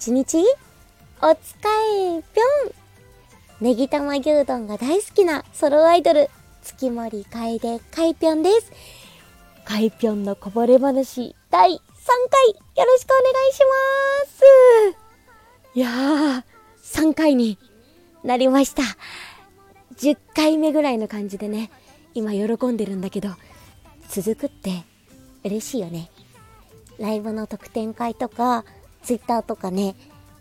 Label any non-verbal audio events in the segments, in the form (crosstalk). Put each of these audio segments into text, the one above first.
一日？おつかえぴょん。ネギ玉牛丼が大好きなソロアイドル。月森楓かいぴょんです。かいぴょんのこぼれ話。第3回よろしくお願いします。いやー3回になりました。10回目ぐらいの感じでね今喜んでるんだけど続くって嬉しいよね。ライブの特典会とかツイッターとかね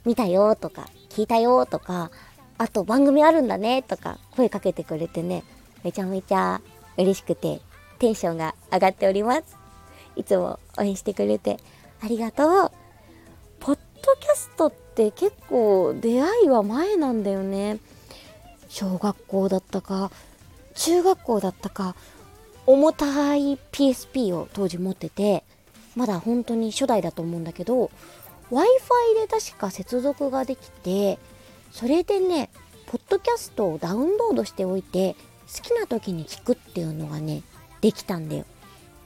見たよとか聞いたよとかあと番組あるんだねとか声かけてくれてねめちゃめちゃ嬉しくてテンションが上がっております。いつも応援してくれてありがとう。ポッドキャストって結構出会いは前なんだよね。小学校だったか中学校だったか重たい PSP を当時持っててまだ本当に初代だと思うんだけど w i f i で確か接続ができてそれでねポッドキャストをダウンロードしておいて好きな時に聞くっていうのがねできたんだよ。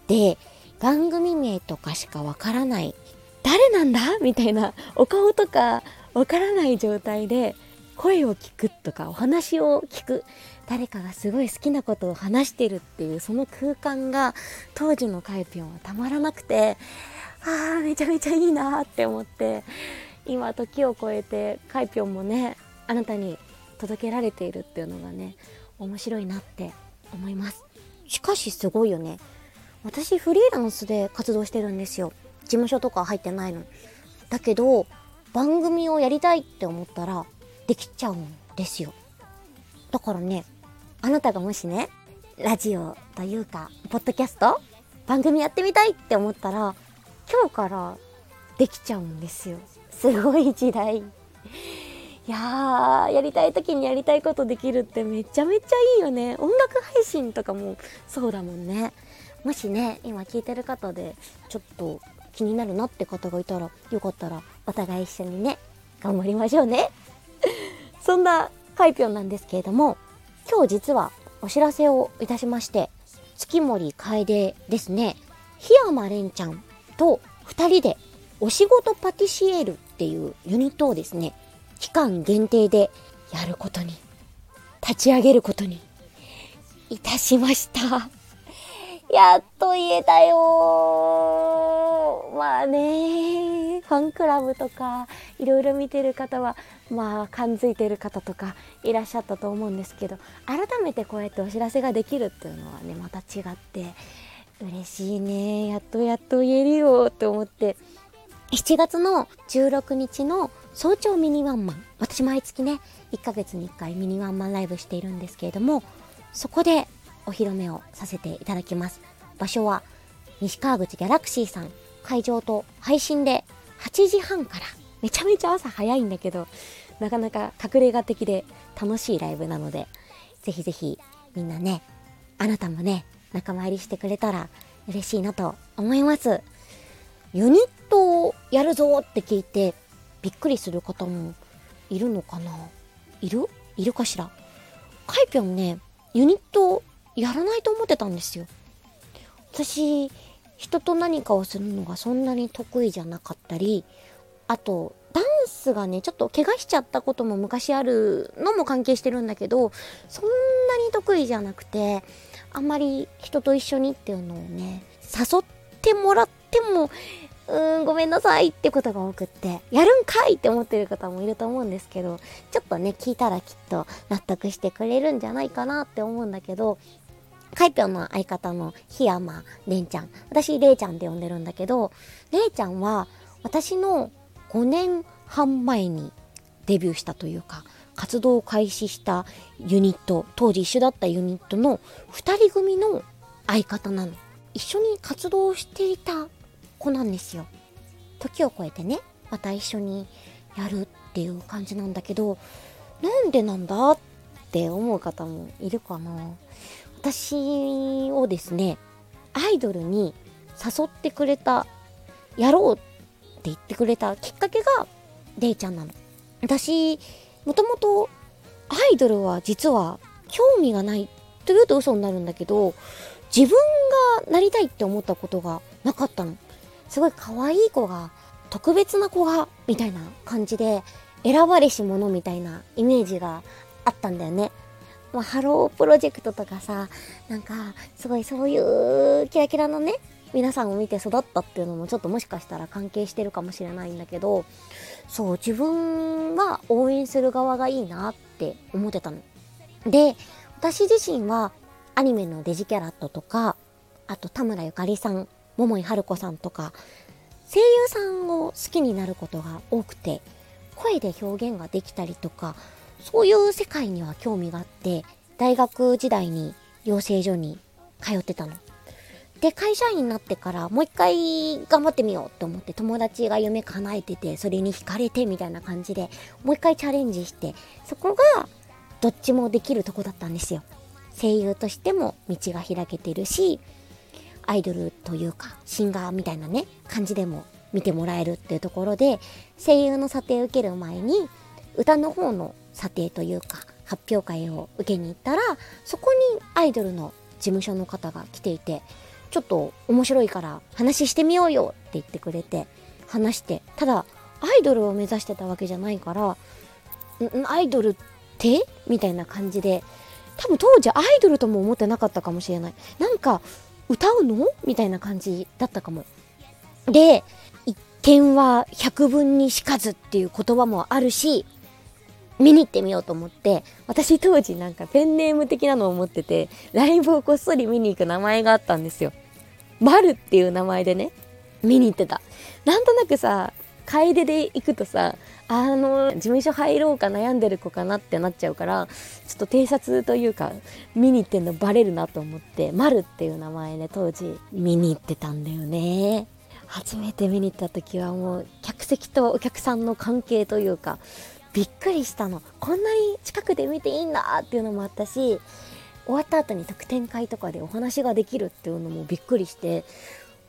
で番組名とかしかわからない誰なんだ？みたいなお顔とかわからない状態で声を聞くとかお話を聞く。誰かがすごい好きなことを話してるっていうその空間が当時のカイピョンはたまらなくてあーめちゃめちゃいいなって思って今時を超えてカイピョンもねあなたに届けられているっていうのがね面白いなって思います。しかしすごいよね。私フリーランスで活動してるんですよ。事務所とか入ってないのだけど番組をやりたいって思ったらできちゃうんですよ。だからねあなたがもしねラジオというかポッドキャスト番組やってみたいって思ったら今日からできちゃうんですよ。すごい時代。いやーやりたい時にやりたいことできるってめちゃめちゃいいよね。音楽配信とかもそうだもんね。もしね今聞いてる方でちょっと気になるなって方がいたらよかったらお互い一緒にね頑張りましょうね。(laughs) そんなカイピョンなんですけれども今日実はお知らせをいたしまして月森楓ですね。檜山蓮ちゃん。と2人でお仕事パティシエールっていうユニットをですね期間限定でやることに立ち上げることにいたしました。やっと言えたよ。まあね。ファンクラブとかいろいろ見てる方はまあ感づいてる方とかいらっしゃったと思うんですけど改めてこうやってお知らせができるっていうのはねまた違って嬉しいね。やっとやっと言えるよって思って。7月の16日の早朝ミニワンマン。私毎月ね1ヶ月に1回ミニワンマンライブしているんですけれどもそこでお披露目をさせていただきます。場所は西川口ギャラクシーさん。会場と配信で8時半から。めちゃめちゃ朝早いんだけどなかなか隠れ家的で楽しいライブなのでぜひぜひみんなねあなたもね仲間入りしてくれたら嬉しいなと思います。ユニットをやるぞって聞いてびっくりする方もいるのかな？いる？いるかしら？カイピョンねユニットやらないと思ってたんですよ。私人と何かをするのがそんなに得意じゃなかったりあとダンスがねちょっと怪我しちゃったことも昔あるのも関係してるんだけどそんなに得意じゃなくてあんまり人と一緒にっていうのをね誘ってもらってもうーんごめんなさいってことが多くってやるんかいって思ってる方もいると思うんですけどちょっとね聞いたらきっと納得してくれるんじゃないかなって思うんだけどカイピョンの相方の檜山れんちゃん私れいちゃんって呼んでるんだけどれいちゃんは私の5年半前にデビューしたというか活動を開始したユニット当時一緒だったユニットの2人組の相方なの。一緒に活動していた子なんですよ。時を超えてねまた一緒にやるっていう感じなんだけどなんでなんだって思う方もいるかな。私をですねアイドルに誘ってくれたやろうって言ってくれたきっかけがレイちゃんなの私もともとアイドルは実は興味がないというと嘘になるんだけど自分がなりたいって思ったことがなかったのすごい可愛い子が特別な子が、みたいな感じで、選ばれし者みたいなイメージがあったんだよね。まあ、ハロープロジェクトとかさ、なんか、すごいそういうキラキラのね、皆さんを見て育ったっていうのもちょっともしかしたら関係してるかもしれないんだけど、そう、自分は応援する側がいいなって思ってたの。で、私自身はアニメのデジキャラットとか、あと田村ゆかりさん、桃井春子さんとか、声優さんを好きになることが多くて、声で表現ができたりとか、そういう世界には興味があって、大学時代に養成所に通ってたの。で、会社員になってからもう一回頑張ってみようって思って友達が夢叶えてて、それに惹かれてみたいな感じで、もう一回チャレンジして、そこがどっちもできるとこだったんですよ。声優としても道が開けてるし、アイドルというか、シンガーみたいなね、感じでも見てもらえるっていうところで、声優の査定を受ける前に、歌の方の査定というか、発表会を受けに行ったら、そこにアイドルの事務所の方が来ていて、ちょっと面白いから話してみようよって言ってくれて、話して、ただ、アイドルを目指してたわけじゃないから、アイドルって？みたいな感じで、多分当時アイドルとも思ってなかったかもしれない。なんか、歌うの？みたいな感じだったかも。で、一見は百分にしかずっていう言葉もあるし、見に行ってみようと思って、私当時なんかペンネーム的なのを持ってて、ライブをこっそり見に行く名前があったんですよ。マルっていう名前でね、見に行ってた。なんとなくさ、楓で行くとさ、あの、事務所入ろうか悩んでる子かなってなっちゃうから、ちょっと偵察というか、見に行ってんのバレるなと思って、マルっていう名前で当時見に行ってたんだよね。初めて見に行った時はもう客席とお客さんの関係というか、びっくりしたの。こんなに近くで見ていいんだっていうのもあったし、終わった後に特典会とかでお話ができるっていうのもびっくりして、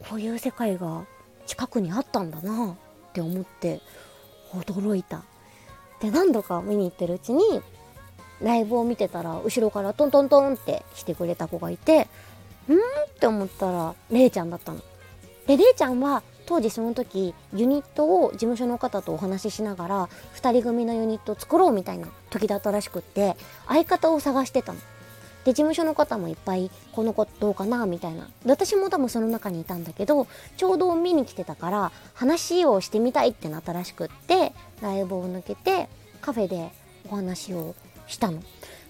こういう世界が近くにあったんだなって思って驚いた。で、何度か見に行ってるうちに、ライブを見てたら、後ろからトントントンってしてくれた子がいて、んーって思ったら、れいちゃんだったの。で、れいちゃんは当時その時ユニットを事務所の方とお話ししながら2人組のユニットを作ろうみたいな時だったらしくって相方を探してたの。で事務所の方もいっぱいこの子どうかなみたいな。私も多分その中にいたんだけどちょうど見に来てたから話をしてみたいってなったらしくってライブを抜けてカフェでお話をしたの。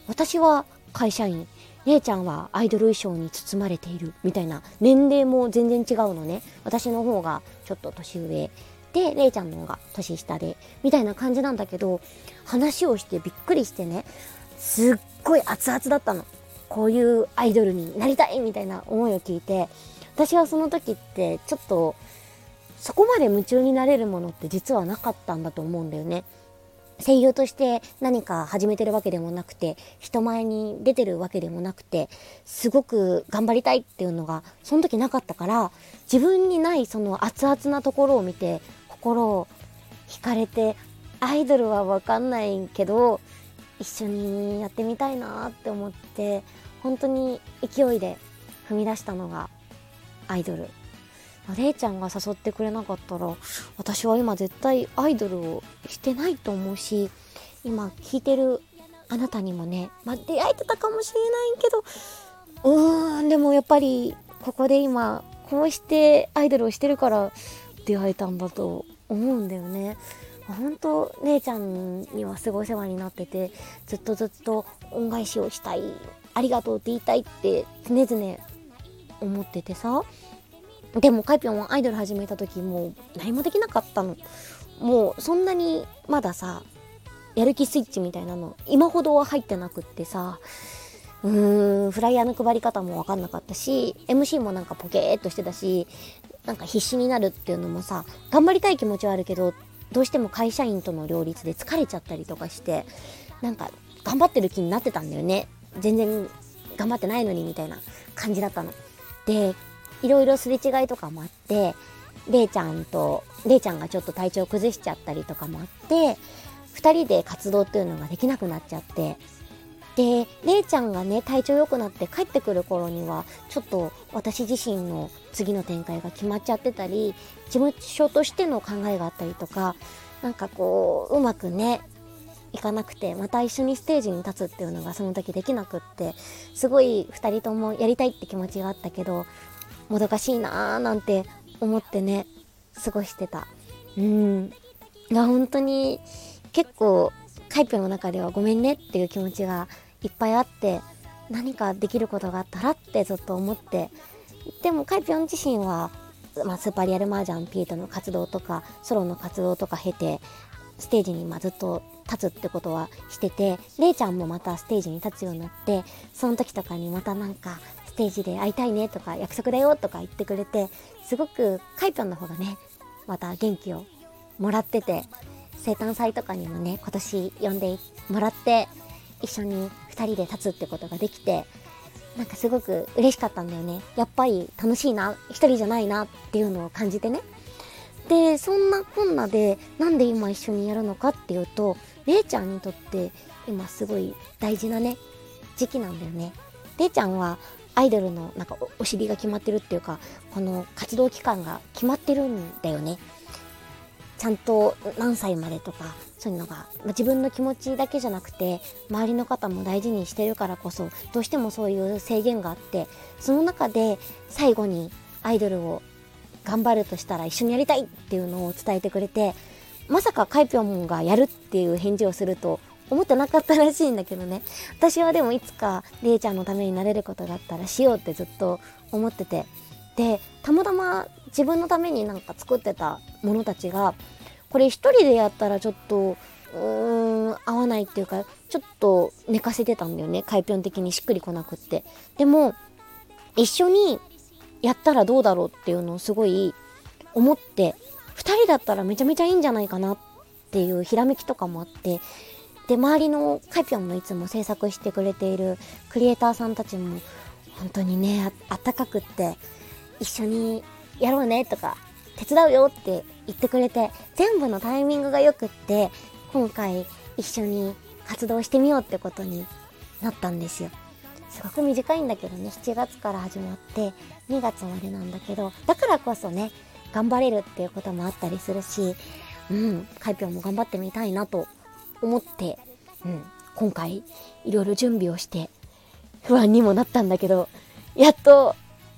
私は会社員。姉ちゃんはアイドル衣装に包まれている。みたいな。年齢も全然違うのね。私の方がちょっと年上で姉ちゃんの方が年下でみたいな感じなんだけど話をしてびっくりしてね。すっごい熱々だったの。こういうアイドルになりたいみたいな思いを聞いて私はその時ってちょっとそこまで夢中になれるものって実はなかったんだと思うんだよね。声優として何か始めてるわけでもなくて人前に出てるわけでもなくてすごく頑張りたいっていうのがその時なかったから自分にないその熱々なところを見て心を惹かれてアイドルは分かんないけど一緒にやってみたいなって思って本当に勢いで踏み出したのがアイドルれいちゃんが誘ってくれなかったら私は今絶対アイドルをしてないと思うし今聞いてるあなたにもね、まあ、出会えてたかもしれないけどうーんでもやっぱりここで今こうしてアイドルをしてるから出会えたんだと思うんだよね。本当姉ちゃんにはすごい世話になっててずっとずっと恩返しをしたいありがとうって言いたいって常々思っててさ。でもカイピョンはアイドル始めた時もう何もできなかったの。もうそんなにまださやる気スイッチみたいなの今ほどは入ってなくってさ。うーんフライヤーの配り方も分かんなかったし MC もなんかポケーっとしてたしなんか必死になるっていうのもさ頑張りたい気持ちはあるけどどうしても会社員との両立で疲れちゃったりとかしてなんか頑張ってる気になってたんだよね。全然頑張ってないのにみたいな感じだったの。でいろいろすれ違いとかもあって、れいちゃんと、れいちゃんがちょっと体調崩しちゃったりとかもあって、2人で活動っていうのができなくなっちゃって、で、姉ちゃんがね、体調良くなって帰ってくる頃には、ちょっと私自身の次の展開が決まっちゃってたり、事務所としての考えがあったりとか、なんかこう、うまくね、いかなくて、また一緒にステージに立つっていうのがその時できなくって、すごい2人ともやりたいって気持ちがあったけど、もどかしいなーなんて思ってね、過ごしてた。うん。が本当に結構カイピョの中ではごめんねっていう気持ちがいっぱいあって何かできることがあったらってずっと思ってでもカイピョン自身は、まあ、スーパーリアルマージャンピートの活動とかソロの活動とか経てステージにまずっと立つってことはしててれいちゃんもまたステージに立つようになってその時とかにまたなんかステージで会いたいねとか約束だよとか言ってくれてすごくカイピョンの方がねまた元気をもらってて生誕祭とかにもね今年呼んでもらって一緒に2人で立つってことができてなんかすごく嬉しかったんだよね。やっぱり楽しいな1人じゃないなっていうのを感じてね。でそんなこんなでなんで今一緒にやるのかっていうとれいちゃんにとって今すごい大事なね時期なんだよね。れいちゃんはアイドルのなんかお尻が決まってるっていうかこの活動期間が決まってるんだよね。ちゃんと何歳までとかそういうのが、まあ、自分の気持ちだけじゃなくて周りの方も大事にしてるからこそどうしてもそういう制限があってその中で最後にアイドルを頑張るとしたら一緒にやりたいっていうのを伝えてくれてまさかカイピョンがやるっていう返事をすると思ってなかったらしいんだけどね。私はでもいつかりえちゃんのためになれることがあったらしようってずっと思っててでたまたま自分のためになんか作ってたものたちがこれ一人でやったらちょっとうーん合わないっていうかちょっと寝かせてたんだよね。カイピョン的にしっくりこなくって。でも一緒にやったらどうだろうっていうのをすごい思って2人だったらめちゃめちゃいいんじゃないかなっていうひらめきとかもあってで周りのカイピョンもいつも制作してくれているクリエイターさんたちも本当にねあったかくって一緒にやろうねとか手伝うよって言ってくれて全部のタイミングがよくって今回一緒に活動してみようってことになったんですよ。すごく短いんだけどね7月から始まって2月までなんだけどだからこそね頑張れるっていうこともあったりするしうんカイピョンも頑張ってみたいなと思って、うん、今回いろいろ準備をして不安にもなったんだけどやっと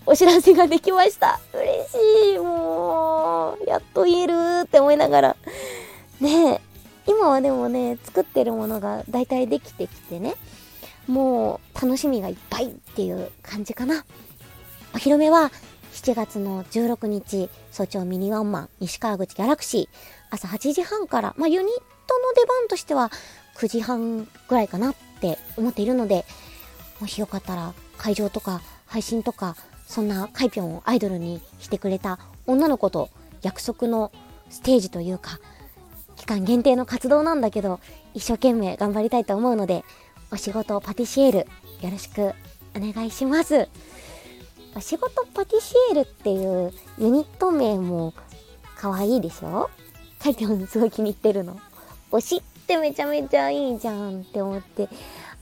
お知らせができました。嬉しい。もう、やっと言えるって思いながら。ねえ、今はでもね、作ってるものが大体できてきてね、もう楽しみがいっぱいっていう感じかな。お披露目は7月の16日、早朝ミニワンマン、西川口ギャラクシー、朝8時半から、まあユニットの出番としては9時半ぐらいかなって思っているので、もしよかったら会場とか配信とかそんなカイピョンをアイドルにしてくれた女の子と約束のステージというか、期間限定の活動なんだけど、一生懸命頑張りたいと思うので、お仕事パティシエール、よろしくお願いします。お仕事パティシエールっていうユニット名も可愛いでしょ？カイピョンすごい気に入ってるの。推しってめちゃめちゃいいじゃんって思って、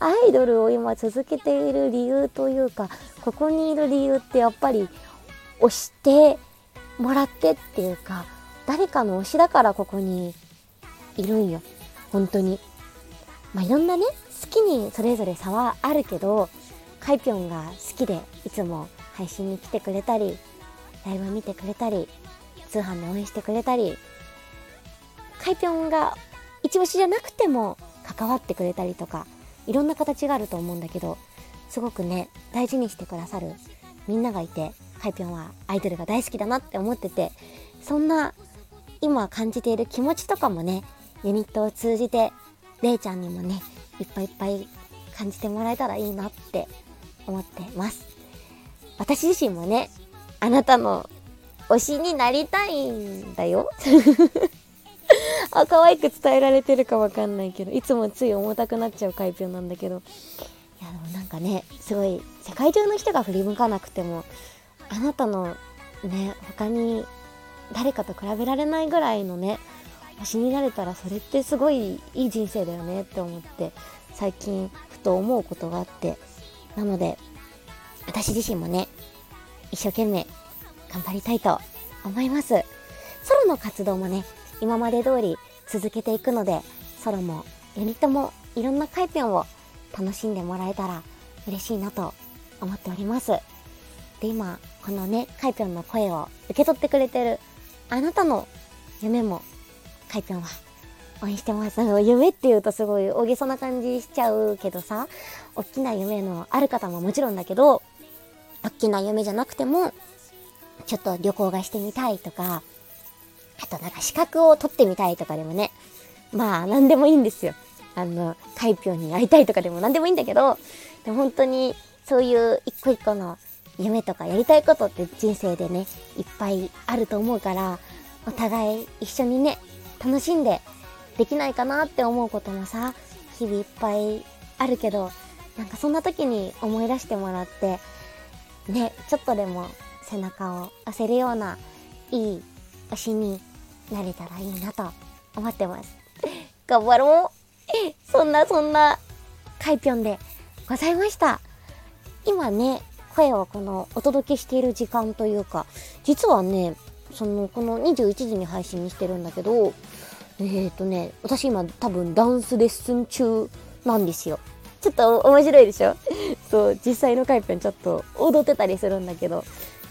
アイドルを今続けている理由というか、ここにいる理由ってやっぱり推してもらってっていうか、誰かの推しだからここにいるんよ。本当に。まあ、いろんなね、好きにそれぞれ差はあるけど、カイピョンが好きでいつも配信に来てくれたり、ライブ見てくれたり、通販で応援してくれたり、カイピョンが一押しじゃなくても関わってくれたりとか、いろんな形があると思うんだけど、すごくね、大事にしてくださるみんながいて、ハイピョンはアイドルが大好きだなって思ってて、そんな今感じている気持ちとかもね、ユニットを通じて、れいちゃんにもね、いっぱいいっぱい感じてもらえたらいいなって思ってます。私自身もね、あなたの推しになりたいんだよ。あ、可愛く伝えられてるかわかんないけど、いつもつい重たくなっちゃう回答なんだけど、いや、でもなんかね、すごい、世界中の人が振り向かなくても、あなたのね、他に誰かと比べられないぐらいのね、星になれたらそれってすごいいい人生だよねって思って最近ふと思うことがあって。なので私自身もね一生懸命頑張りたいと思います。ソロの活動もね今まで通り続けていくのでソロもユニットもいろんなカイピョンを楽しんでもらえたら嬉しいなと思っておりますで今このねカイピョンの声を受け取ってくれてるあなたの夢もカイピョンは応援してます。夢って言うとすごい大げさな感じしちゃうけどさ、大きな夢のある方ももちろんだけど、大きな夢じゃなくても、ちょっと旅行がしてみたいとか、あとなんか資格を取ってみたいとかでもね、まあ何でもいいんですよ。あの、カイピョンに会いたいとかでも何でもいいんだけど、でも本当にそういう一個一個の夢とかやりたいことって人生でね、いっぱいあると思うから、お互い一緒にね、楽しんでできないかなって思うこともさ、日々いっぱいあるけど、なんかそんな時に思い出してもらって、ね、ちょっとでも背中を押せるようないい推しになれたらいいなと思ってます。(laughs) 頑張ろう (laughs) そんなそんな、カイピョンでございました。今ね、声をこのお届けしている時間というか、実はね、その、この21時に配信してるんだけど、えっ、ー、とね、私今多分ダンスレッスン中なんですよ。ちょっと面白いでしょ？(laughs) そう、実際のカイペンちょっと踊ってたりするんだけど、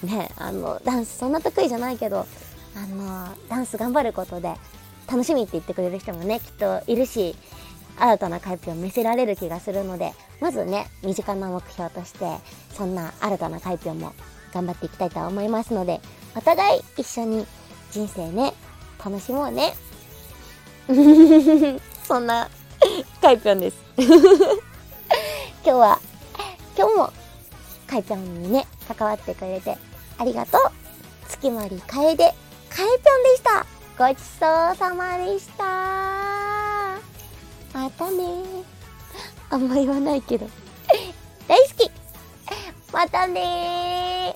ね、あの、ダンスそんな得意じゃないけど、あの、ダンス頑張ることで楽しみって言ってくれる人もね、きっといるし、新たなカイペンを見せられる気がするので、まずね、身近な目標として、そんな新たなカイペンも頑張っていきたいと思いますので、お互い一緒に人生ね、楽しもうね。(laughs) そんな、カイぴょんです。(laughs) 今日は、今日も、カイぴょんにね、関わってくれて、ありがとう。月森楓、カエぴょんでした。ごちそうさまでした。またねあんま言わないけど。大好きまたね